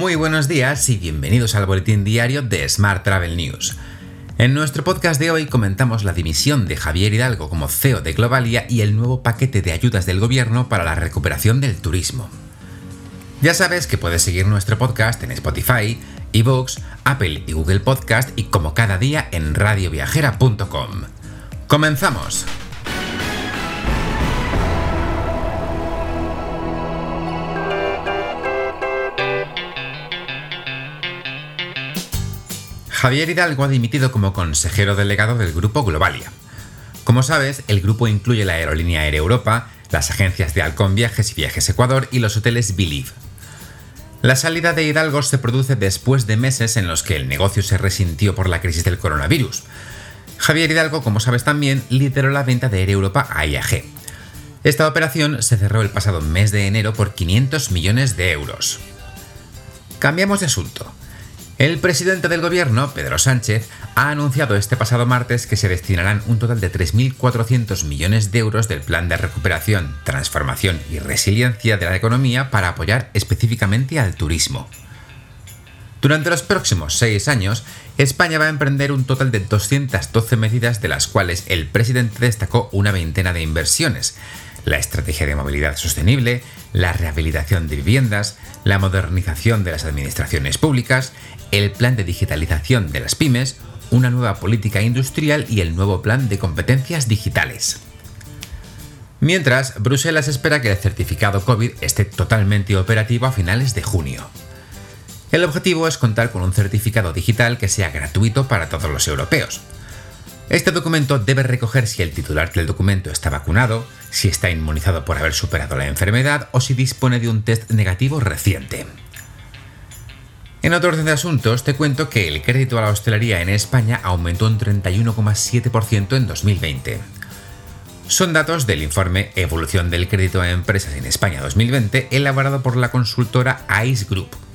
Muy buenos días y bienvenidos al boletín diario de Smart Travel News. En nuestro podcast de hoy comentamos la dimisión de Javier Hidalgo como CEO de Globalia y el nuevo paquete de ayudas del gobierno para la recuperación del turismo. Ya sabes que puedes seguir nuestro podcast en Spotify, eBooks, Apple y Google Podcast y como cada día en radioviajera.com. ¡Comenzamos! Javier Hidalgo ha dimitido como consejero delegado del grupo Globalia. Como sabes, el grupo incluye la aerolínea Air Europa, las agencias de Halcón Viajes y Viajes Ecuador y los hoteles Believe. La salida de Hidalgo se produce después de meses en los que el negocio se resintió por la crisis del coronavirus. Javier Hidalgo, como sabes también, lideró la venta de Air Europa a IAG. Esta operación se cerró el pasado mes de enero por 500 millones de euros. Cambiamos de asunto. El presidente del gobierno, Pedro Sánchez, ha anunciado este pasado martes que se destinarán un total de 3.400 millones de euros del Plan de Recuperación, Transformación y Resiliencia de la Economía para apoyar específicamente al turismo. Durante los próximos seis años, España va a emprender un total de 212 medidas de las cuales el presidente destacó una veintena de inversiones, la estrategia de movilidad sostenible, la rehabilitación de viviendas, la modernización de las administraciones públicas, el plan de digitalización de las pymes, una nueva política industrial y el nuevo plan de competencias digitales. Mientras, Bruselas espera que el certificado COVID esté totalmente operativo a finales de junio. El objetivo es contar con un certificado digital que sea gratuito para todos los europeos. Este documento debe recoger si el titular del documento está vacunado, si está inmunizado por haber superado la enfermedad o si dispone de un test negativo reciente. En otro orden de asuntos, te cuento que el crédito a la hostelería en España aumentó un 31,7% en 2020. Son datos del informe Evolución del crédito a empresas en España 2020 elaborado por la consultora ICE Group.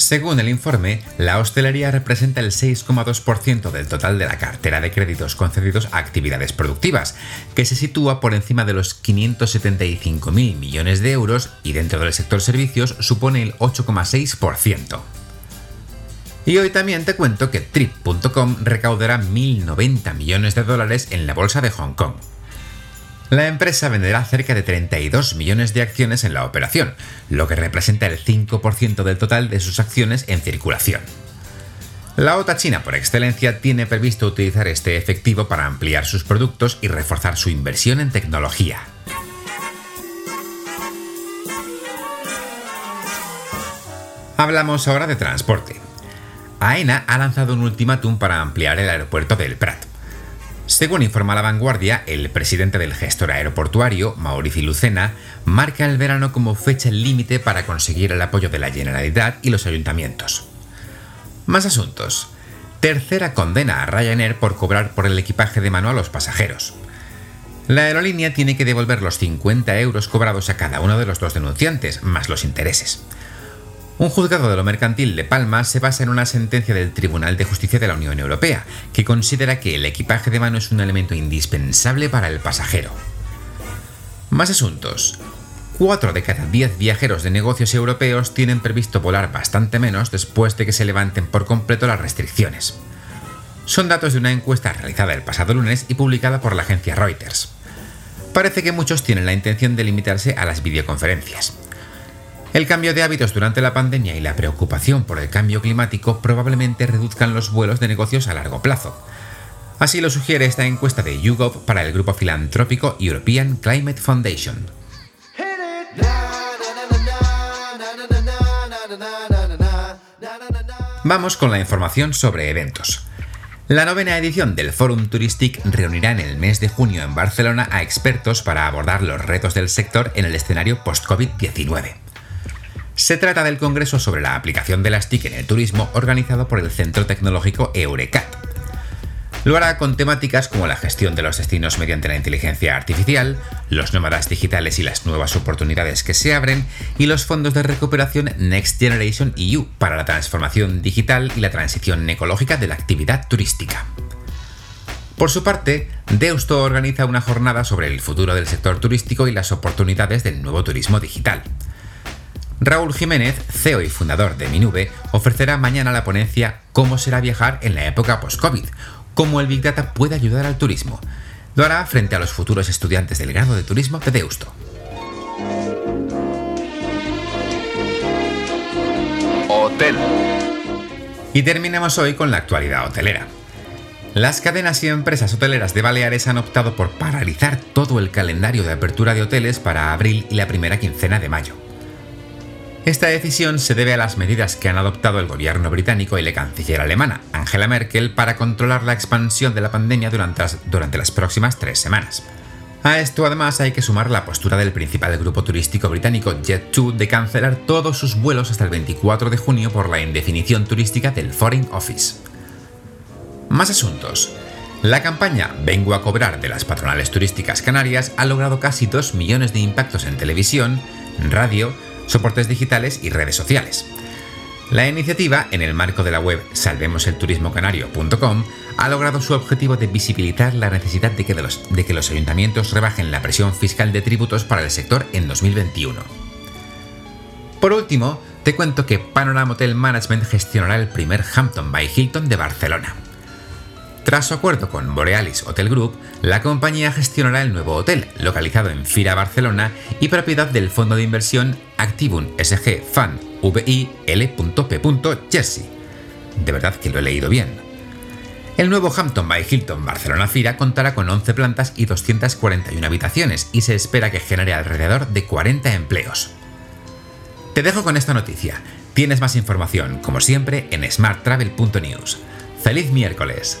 Según el informe, la hostelería representa el 6,2% del total de la cartera de créditos concedidos a actividades productivas, que se sitúa por encima de los 575.000 millones de euros y dentro del sector servicios supone el 8,6%. Y hoy también te cuento que Trip.com recaudará 1.090 millones de dólares en la bolsa de Hong Kong. La empresa venderá cerca de 32 millones de acciones en la operación, lo que representa el 5% del total de sus acciones en circulación. La OTA china por excelencia tiene previsto utilizar este efectivo para ampliar sus productos y reforzar su inversión en tecnología. Hablamos ahora de transporte. AENA ha lanzado un ultimátum para ampliar el aeropuerto del Prat. Según informa La Vanguardia, el presidente del gestor aeroportuario, Mauricio Lucena, marca el verano como fecha límite para conseguir el apoyo de la Generalidad y los ayuntamientos. Más asuntos. Tercera condena a Ryanair por cobrar por el equipaje de mano a los pasajeros. La aerolínea tiene que devolver los 50 euros cobrados a cada uno de los dos denunciantes, más los intereses. Un juzgado de lo mercantil de Palma se basa en una sentencia del Tribunal de Justicia de la Unión Europea, que considera que el equipaje de mano es un elemento indispensable para el pasajero. Más asuntos. Cuatro de cada diez viajeros de negocios europeos tienen previsto volar bastante menos después de que se levanten por completo las restricciones. Son datos de una encuesta realizada el pasado lunes y publicada por la agencia Reuters. Parece que muchos tienen la intención de limitarse a las videoconferencias. El cambio de hábitos durante la pandemia y la preocupación por el cambio climático probablemente reduzcan los vuelos de negocios a largo plazo. Así lo sugiere esta encuesta de YouGov para el grupo filantrópico European Climate Foundation. Vamos con la información sobre eventos. La novena edición del Forum Touristic reunirá en el mes de junio en Barcelona a expertos para abordar los retos del sector en el escenario post-COVID-19. Se trata del Congreso sobre la aplicación de las TIC en el turismo organizado por el Centro Tecnológico Eurecat. Lo hará con temáticas como la gestión de los destinos mediante la inteligencia artificial, los nómadas digitales y las nuevas oportunidades que se abren, y los fondos de recuperación Next Generation EU para la transformación digital y la transición ecológica de la actividad turística. Por su parte, Deusto organiza una jornada sobre el futuro del sector turístico y las oportunidades del nuevo turismo digital. Raúl Jiménez, CEO y fundador de Minube, ofrecerá mañana la ponencia Cómo será viajar en la época post-COVID, cómo el Big Data puede ayudar al turismo. Lo hará frente a los futuros estudiantes del grado de turismo de Deusto. Hotel. Y terminemos hoy con la actualidad hotelera. Las cadenas y empresas hoteleras de Baleares han optado por paralizar todo el calendario de apertura de hoteles para abril y la primera quincena de mayo. Esta decisión se debe a las medidas que han adoptado el gobierno británico y la canciller alemana, Angela Merkel, para controlar la expansión de la pandemia durante las, durante las próximas tres semanas. A esto además hay que sumar la postura del principal grupo turístico británico Jet2 de cancelar todos sus vuelos hasta el 24 de junio por la indefinición turística del Foreign Office. Más asuntos. La campaña Vengo a cobrar de las patronales turísticas canarias ha logrado casi 2 millones de impactos en televisión, radio, soportes digitales y redes sociales. La iniciativa, en el marco de la web salvemoselturismocanario.com, ha logrado su objetivo de visibilizar la necesidad de que, los, los ayuntamientos rebajen la presión fiscal de tributos para el sector en 2021. Por último, te cuento que Panorama Hotel Management gestionará el primer Hampton by Hilton de Barcelona. Tras su acuerdo con Borealis Hotel Group, la compañía gestionará el nuevo hotel, localizado en Fira, Barcelona y propiedad del fondo de inversión Activum SG Fund VIL.P. Jersey. De verdad que lo he leído bien. El nuevo Hampton by Hilton Barcelona Fira contará con 11 plantas y 241 habitaciones y se espera que genere alrededor de 40 empleos. Te dejo con esta noticia. Tienes más información, como siempre, en smarttravel.news. ¡Feliz miércoles!